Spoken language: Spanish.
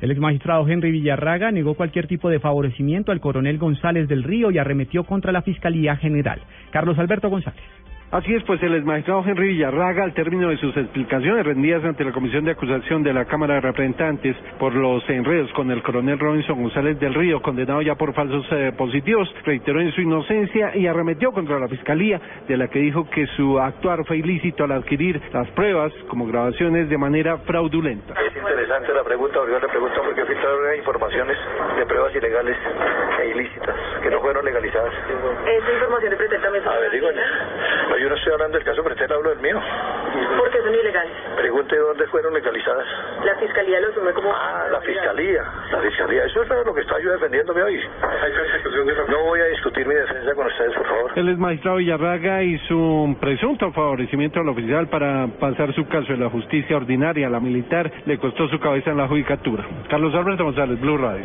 El ex magistrado Henry Villarraga negó cualquier tipo de favorecimiento al coronel González del Río y arremetió contra la Fiscalía General. Carlos Alberto González. Así es, pues el magistrado Henry Villarraga, al término de sus explicaciones rendidas ante la Comisión de Acusación de la Cámara de Representantes por los enredos con el coronel Robinson González del Río, condenado ya por falsos eh, positivos, reiteró en su inocencia y arremetió contra la Fiscalía, de la que dijo que su actuar fue ilícito al adquirir las pruebas como grabaciones de manera fraudulenta. Es interesante la pregunta, porque yo le pregunto informaciones de pruebas ilegales e ilícitas, que no fueron legalizadas. Esa información presenta A ver, digo, no, yo no estoy hablando del caso usted hablo del mío. ¿Por qué son ilegales? Pregunte dónde fueron legalizadas. La fiscalía lo asume como. Ah, la fiscalía. La fiscalía. Eso es lo que está yo defendiéndome hoy. No voy a discutir mi defensa con ustedes, por favor. El es magistrado Villarraga hizo un presunto favorecimiento al oficial para pasar su caso de la justicia ordinaria a la militar. Le costó su cabeza en la judicatura. Carlos Alberto González, Blue Radio.